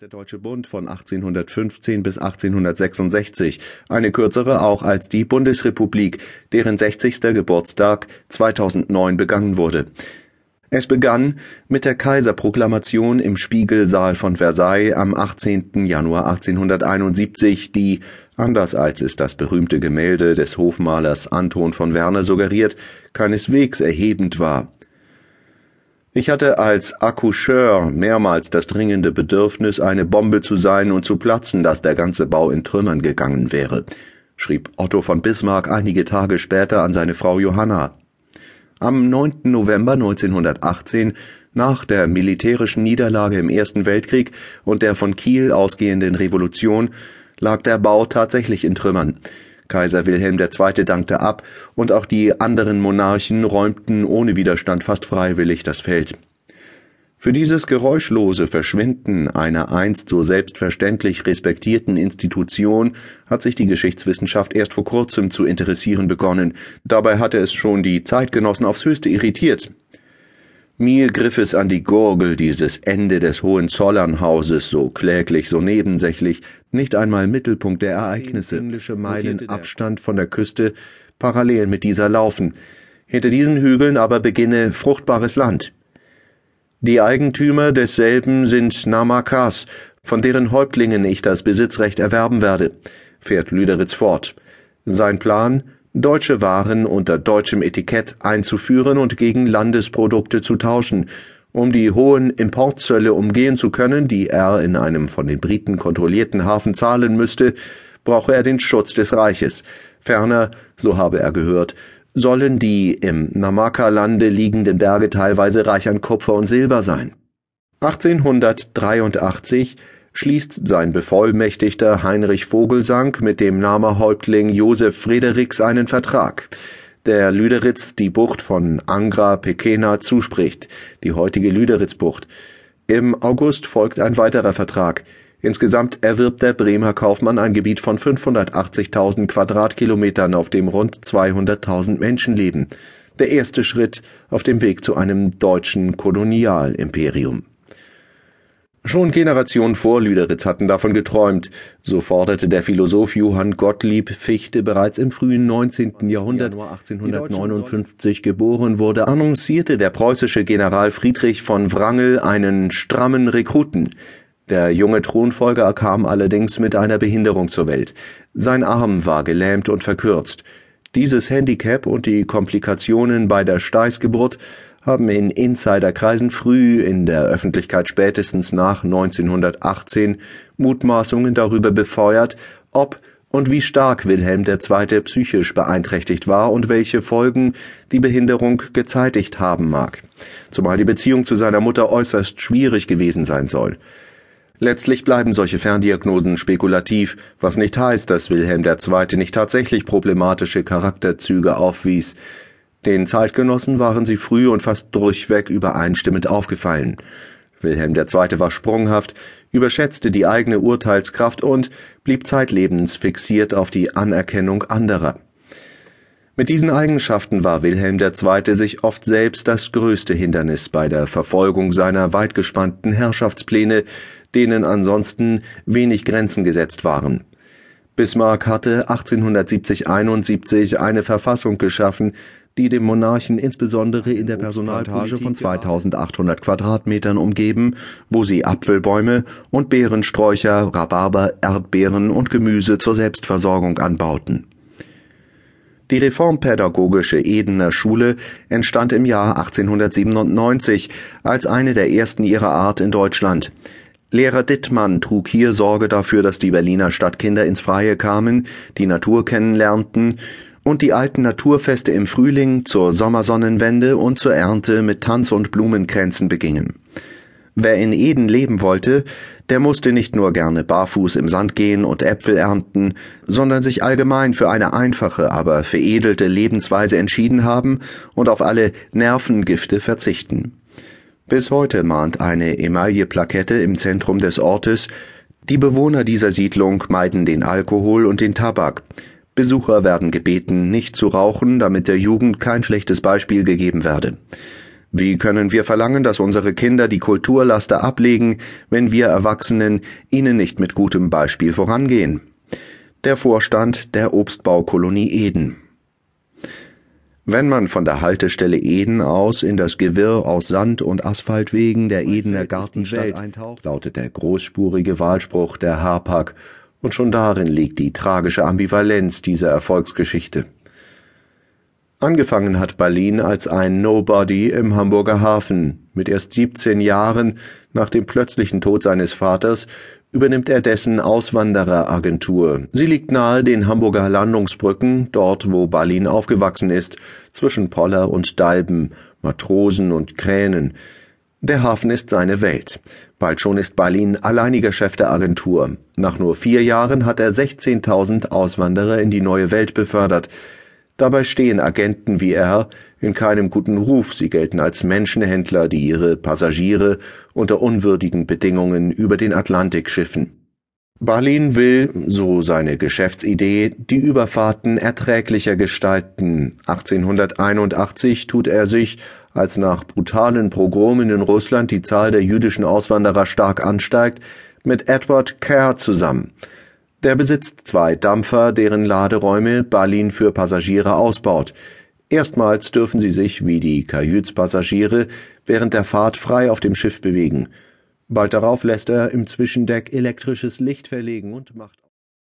der Deutsche Bund von 1815 bis 1866, eine kürzere auch als die Bundesrepublik, deren 60. Geburtstag 2009 begangen wurde. Es begann mit der Kaiserproklamation im Spiegelsaal von Versailles am 18. Januar 1871, die, anders als es das berühmte Gemälde des Hofmalers Anton von Werner suggeriert, keineswegs erhebend war. Ich hatte als Accoucheur mehrmals das dringende Bedürfnis, eine Bombe zu sein und zu platzen, dass der ganze Bau in Trümmern gegangen wäre, schrieb Otto von Bismarck einige Tage später an seine Frau Johanna. Am 9. November 1918, nach der militärischen Niederlage im Ersten Weltkrieg und der von Kiel ausgehenden Revolution, lag der Bau tatsächlich in Trümmern. Kaiser Wilhelm II. dankte ab, und auch die anderen Monarchen räumten ohne Widerstand fast freiwillig das Feld. Für dieses geräuschlose Verschwinden einer einst so selbstverständlich respektierten Institution hat sich die Geschichtswissenschaft erst vor kurzem zu interessieren begonnen. Dabei hatte es schon die Zeitgenossen aufs höchste irritiert. Mir griff es an die Gurgel, dieses Ende des Hohenzollernhauses, so kläglich, so nebensächlich, nicht einmal Mittelpunkt der Ereignisse, englische Meilen Abstand von der Küste, parallel mit dieser laufen. Hinter diesen Hügeln aber beginne fruchtbares Land. Die Eigentümer desselben sind Namakas, von deren Häuptlingen ich das Besitzrecht erwerben werde, fährt Lüderitz fort. Sein Plan, deutsche Waren unter deutschem Etikett einzuführen und gegen Landesprodukte zu tauschen, um die hohen Importzölle umgehen zu können, die er in einem von den Briten kontrollierten Hafen zahlen müsste, brauche er den Schutz des Reiches. Ferner, so habe er gehört, sollen die im Namaka-Lande liegenden Berge teilweise reich an Kupfer und Silber sein. 1883 schließt sein Bevollmächtigter Heinrich Vogelsang mit dem Nahmahäuptling Josef Fredericks einen Vertrag, der Lüderitz die Bucht von Angra Pequena zuspricht, die heutige Lüderitzbucht. Im August folgt ein weiterer Vertrag. Insgesamt erwirbt der Bremer Kaufmann ein Gebiet von 580.000 Quadratkilometern, auf dem rund 200.000 Menschen leben. Der erste Schritt auf dem Weg zu einem deutschen Kolonialimperium. Schon Generationen vor Lüderitz hatten davon geträumt, so forderte der Philosoph Johann Gottlieb Fichte bereits im frühen 19. Jahrhundert, 1859 geboren wurde, annoncierte der preußische General Friedrich von Wrangel einen strammen Rekruten. Der junge Thronfolger kam allerdings mit einer Behinderung zur Welt. Sein Arm war gelähmt und verkürzt. Dieses Handicap und die Komplikationen bei der Steißgeburt haben in Insiderkreisen früh, in der Öffentlichkeit spätestens nach 1918 Mutmaßungen darüber befeuert, ob und wie stark Wilhelm II. psychisch beeinträchtigt war und welche Folgen die Behinderung gezeitigt haben mag, zumal die Beziehung zu seiner Mutter äußerst schwierig gewesen sein soll. Letztlich bleiben solche Ferndiagnosen spekulativ, was nicht heißt, dass Wilhelm II. nicht tatsächlich problematische Charakterzüge aufwies, den Zeitgenossen waren sie früh und fast durchweg übereinstimmend aufgefallen. Wilhelm II. war sprunghaft, überschätzte die eigene Urteilskraft und blieb zeitlebens fixiert auf die Anerkennung anderer. Mit diesen Eigenschaften war Wilhelm II. sich oft selbst das größte Hindernis bei der Verfolgung seiner weitgespannten Herrschaftspläne, denen ansonsten wenig Grenzen gesetzt waren. Bismarck hatte 1870-71 eine Verfassung geschaffen, die dem Monarchen insbesondere in der Personaltage von 2800 Quadratmetern umgeben, wo sie Apfelbäume und Beerensträucher, Rhabarber, Erdbeeren und Gemüse zur Selbstversorgung anbauten. Die reformpädagogische Edener Schule entstand im Jahr 1897 als eine der ersten ihrer Art in Deutschland. Lehrer Dittmann trug hier Sorge dafür, dass die Berliner Stadtkinder ins Freie kamen, die Natur kennenlernten und die alten Naturfeste im Frühling zur Sommersonnenwende und zur Ernte mit Tanz- und Blumenkränzen begingen. Wer in Eden leben wollte, der musste nicht nur gerne barfuß im Sand gehen und Äpfel ernten, sondern sich allgemein für eine einfache, aber veredelte Lebensweise entschieden haben und auf alle Nervengifte verzichten. Bis heute mahnt eine Emailleplakette im Zentrum des Ortes, die Bewohner dieser Siedlung meiden den Alkohol und den Tabak, Besucher werden gebeten, nicht zu rauchen, damit der Jugend kein schlechtes Beispiel gegeben werde. Wie können wir verlangen, dass unsere Kinder die Kulturlaster ablegen, wenn wir Erwachsenen ihnen nicht mit gutem Beispiel vorangehen? Der Vorstand der Obstbaukolonie Eden. Wenn man von der Haltestelle Eden aus in das Gewirr aus Sand- und Asphaltwegen der Edener Gartenwelt eintaucht, lautet der großspurige Wahlspruch der Hapag, und schon darin liegt die tragische Ambivalenz dieser Erfolgsgeschichte. Angefangen hat Berlin als ein Nobody im Hamburger Hafen. Mit erst 17 Jahren nach dem plötzlichen Tod seines Vaters übernimmt er dessen Auswandereragentur. Sie liegt nahe den Hamburger Landungsbrücken, dort wo Berlin aufgewachsen ist, zwischen Poller und Dalben, Matrosen und Kränen. Der Hafen ist seine Welt. Bald schon ist Berlin alleiniger Chef der Agentur. Nach nur vier Jahren hat er 16.000 Auswanderer in die neue Welt befördert. Dabei stehen Agenten wie er in keinem guten Ruf, sie gelten als Menschenhändler, die ihre Passagiere unter unwürdigen Bedingungen über den Atlantik schiffen. Berlin will, so seine Geschäftsidee, die Überfahrten erträglicher gestalten. 1881 tut er sich, als nach brutalen Pogromen in Russland die Zahl der jüdischen Auswanderer stark ansteigt, mit Edward Kerr zusammen. Der besitzt zwei Dampfer, deren Laderäume Berlin für Passagiere ausbaut. Erstmals dürfen sie sich, wie die Kajütspassagiere, während der Fahrt frei auf dem Schiff bewegen. Bald darauf lässt er im Zwischendeck elektrisches Licht verlegen und macht